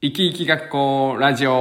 生き生き学校ラジオ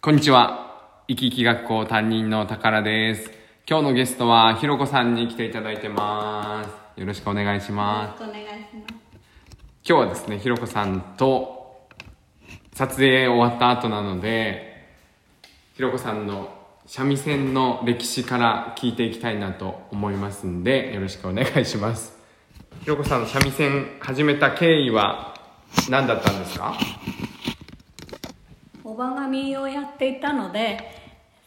こんにちは。生き生き学校担任の宝です。今日のゲストはひろこさんに来ていただいてます。よろしくお願いします。よろしくお願いします。今日はですね、ひろこさんと撮影終わった後なので、ひろこさんの三味線の歴史から聞いていきたいなと思いますんで、よろしくお願いします。ひろこさんの三味線始めた経緯は？何だったんですか？おばが民謡をやっていたので、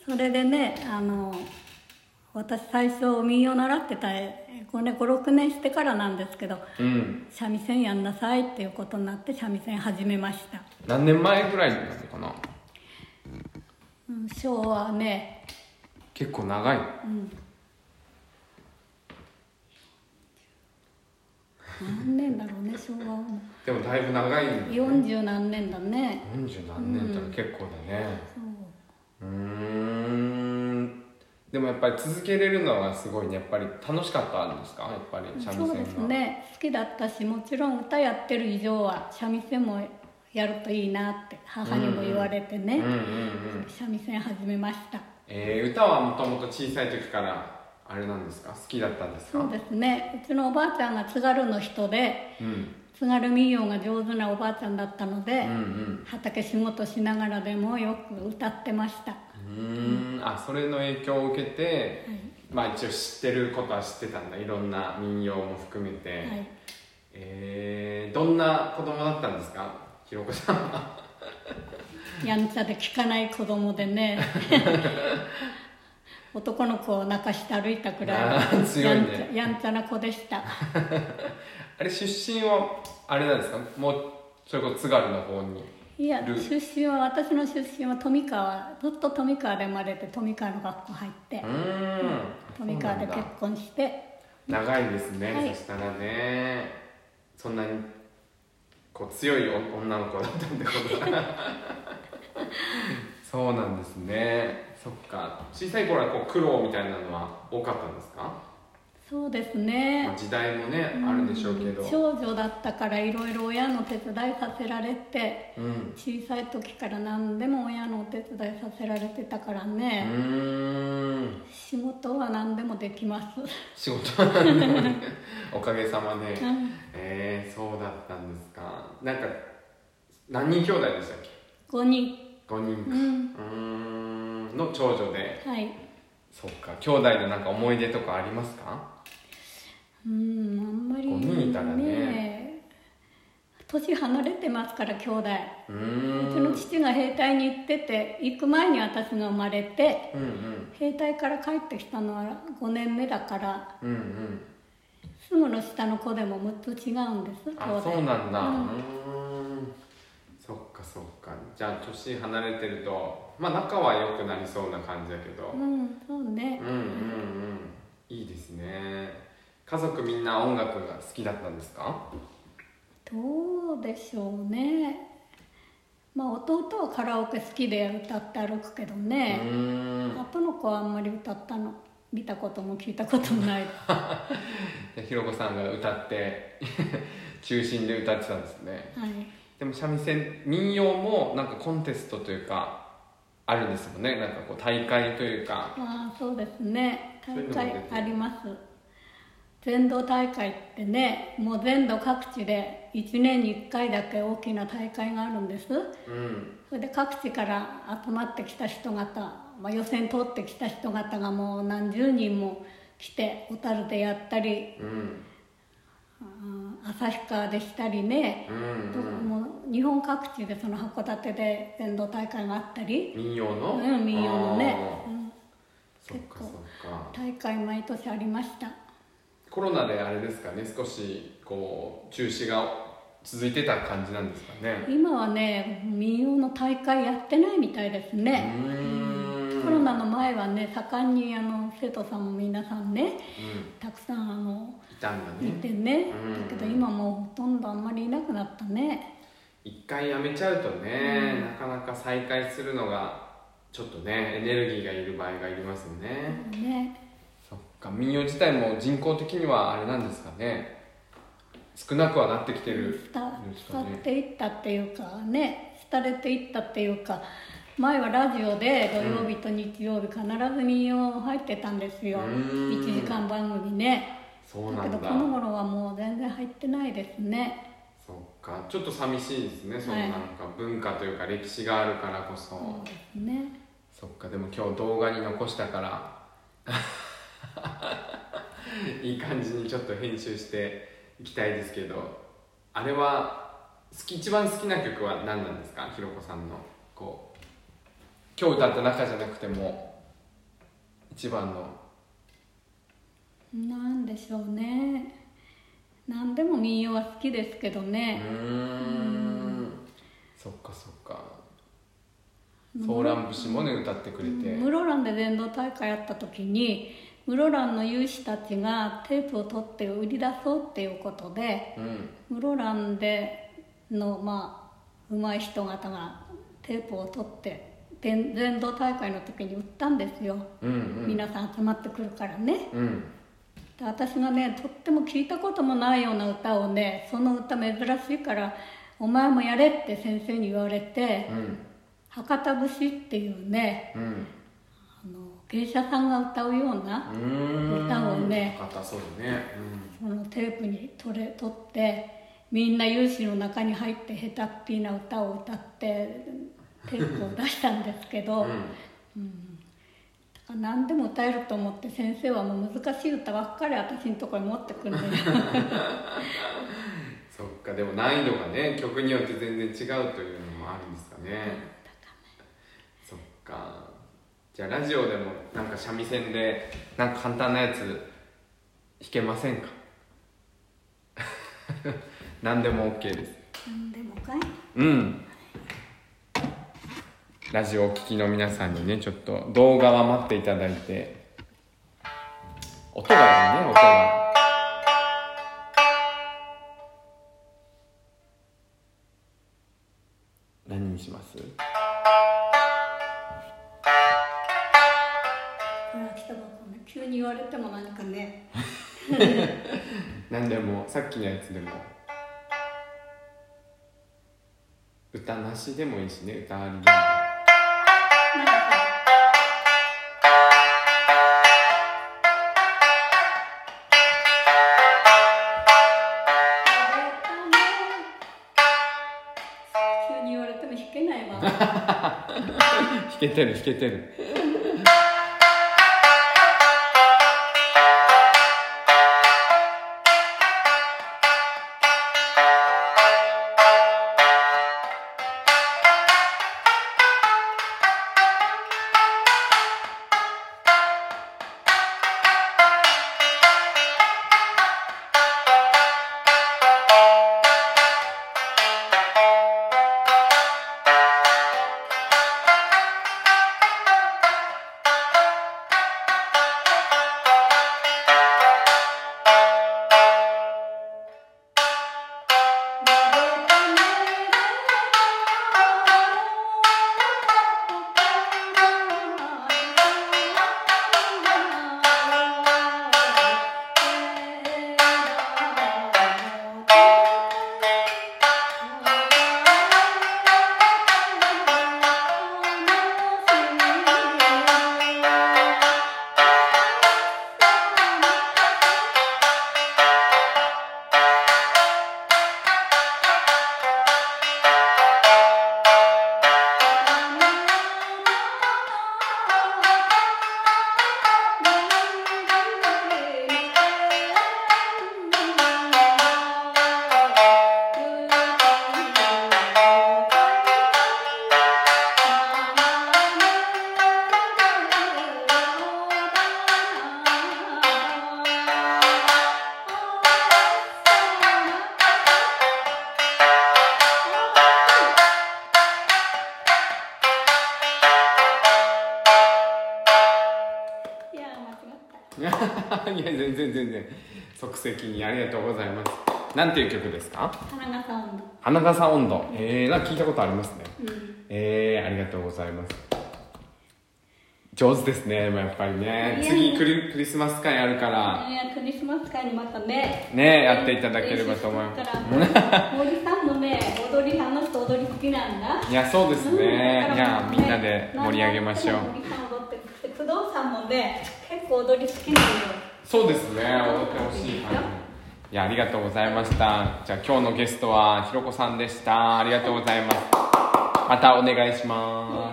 それでね、あの、私最初民謡習ってた、5年、5、6年してからなんですけど、うん。三味線やんなさいっていうことになって三味線始めました。何年前ぐらいなのかな？うん、昭和ね、結構長い。何年だろうね、昭和は。でもだいぶ長いんだね。40何年だね。40何年ってのは結構だね。うーん。でもやっぱり続けれるのはすごいね。やっぱり楽しかったんですか？やっぱり三味線が。そうですね好きだったしもちろん歌やってる以上は三味線もやるといいなって母にも言われてね。三味線始めましたえー、歌はもともと小さい時からあれなんですか？好きだったんですか？そうですねうちのおばあちゃんが津軽の人でうん。津軽民謡が上手なおばあちゃんだったので、うんうん。畑仕事しながらでもよく歌ってましたうーん。あ、それの影響を受けて、まあ一応知ってることは知ってたんだ。いろんな民謡も含めて。はいえー、どんな子供だったんですか？ひろこさんは。やんちゃで聞かない子供でね 男の子を泣かして歩いたくらい強いねやんちゃやんちゃな子でした。あれ出身はあれなんですか？もうそれこそ津軽の方にいやル出身は私の出身は富川ずっと富川で生まれて富川の学校入ってうーん富川で結婚して。長いですね、はい。そしたらね。そんなにこう強いお女の子だったんでことだ。そうなんですねそっか。小さい頃はこう苦労みたいなのは多かったんですか、そうですまねあ、時代もねあるでしょうけど。少女だったからいろいろ親の手伝いさせられてうん。小さい時から何でも親のお手伝いさせられてたからうね、仕事は何でもできます、仕事はね。おかげさまで。うん。えー、そうだったんですか。なんか何人兄弟でしたっけ？5人。5人か。うんの長女で。はい。そっか。兄弟でなんか思い出とかありますか？うんあんまり五人いたらね。年離れてますから兄弟。うちの父が兵隊に行ってて行く前に私が生まれてうんうん。兵隊から帰ってきたのは5年目だからうんうん。すぐの下の子でも6つ違うんですそうなんだ。ううんじゃあ年離れてるとまあ仲は良くなりそうな感じだけど。うんそうね。うんうんうん。いいですね。家族みんな音楽が好きだったんですか？どうでしょうね。まあ弟はカラオケ好きで歌って歩くけどうね、後の子はあんまり歌ったの見たことも聞いたこともない。でひろこさんが歌って 中心で歌ってたんですね。はいでも三味線民謡もなんかコンテストというかあるんですもんね。なんかこう大会というか。ああそうですね。大会あります。全道大会ってねもう全土各地で1年に1回だけ大きな大会があるんです。うん。それで各地から集まってきた人方、まあ、予選通ってきた人方がもう何十人も来て小樽でやったり。うんうん旭川でしたりねうんうん。もう日本各地でその函館で全道大会があったり、民謡の？うん、民謡のね、うん。そっかそっか。大会毎年ありました。コロナであれですかね少しこう中止が続いてた感じなんですかね。今はね民謡の大会やってないみたいですうね、ーんコロナの前はね盛んにあの生徒さんも皆さんねうん。たくさんあのいたんだいねてね、うん。だけど今もうほとんどあんまりいなくなったね。一回やめちゃうとね、うん。なかなか再開するのがちょっとねエネルギーがいる場合がいりますよね、ね。そっか。民謡自体も人口的にはあれなんですかね。少なくはなってきてる。スタ去っていったっていうかね。廃れていったっていうか前はラジオで土曜日と日曜日必ず民謡入ってたんですよ、うーん。1時間番組ね。だけどそうなんだ。この頃はもう全然入ってないですね。そっか。ちょっと寂しいですね。そのはい。なんか文化というか歴史があるからこそ、そうですね。そっか。でも今日動画に残したから。いい感じにちょっと編集していきたいですけど。あれは好き一番好きな曲は何なんですか？ひろこさんのこう今日歌った中じゃなくても一番の。なんでしょうね。何でも民謡は好きですけどうね、ーん。そっかそっか「ソーラン節」もね歌ってくれて。室蘭で伝道大会やった時に室蘭の有志たちがテープを取って売り出そうっていうことでうん。室蘭でのまあ上手い人方がテープを取って伝伝道大会の時に売ったんですよ、うんうん。皆さん集まってくるからね。うん。で私がねとっても聞いたこともないような歌をねその歌珍しいからお前もやれって先生に言われてうん「博多節」っていうねうん。あの芸者さんが歌うような歌をね硬そうだねそのテープに取れ取ってみんな有志の中に入って下手っぴな歌を歌ってテープを出したんですけど、うん、うん、何でも歌えると思って先生はもう難しい歌ばっかり私のところに持ってくるんで。そっかでも難易度がね曲によって全然違うというのもあるんですかね。そっか。じゃあラジオでもなんか三味線でなんか簡単なやつ弾けませんか？何でも OK です。何でもかい？うんラジオをお聞きの皆さんにねちょっと動画は待っていただいて。音がいいね音が。何にします？急に言われても何かね。何でもさっきのやつでも。歌なしでもいいしね歌ありでもに言われても弾けないわ。弾けてる弾けてる。いや全然全然。即席にありがとうございます。なんていう曲ですか？花笠温度花笠温度えー、なんか聞いたことありますね。うん。えー、ありがとうございます。上手ですねやっぱりね。次クリクリスマス会あるから。いやクリスマス会にまたね。ねやっていただければと思います。森さんもね踊りあの人踊り好きなんだ。いやそうですうん。ね、だからいやみんなで盛り上げましょう。森さん踊って工藤さんもね結構踊り好きなのよそうですね踊ってほしい感じ、い、いやありがとうございました。じゃあ今日のゲストはひろこさんでした。ありがとうございます。またお願いしま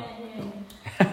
す、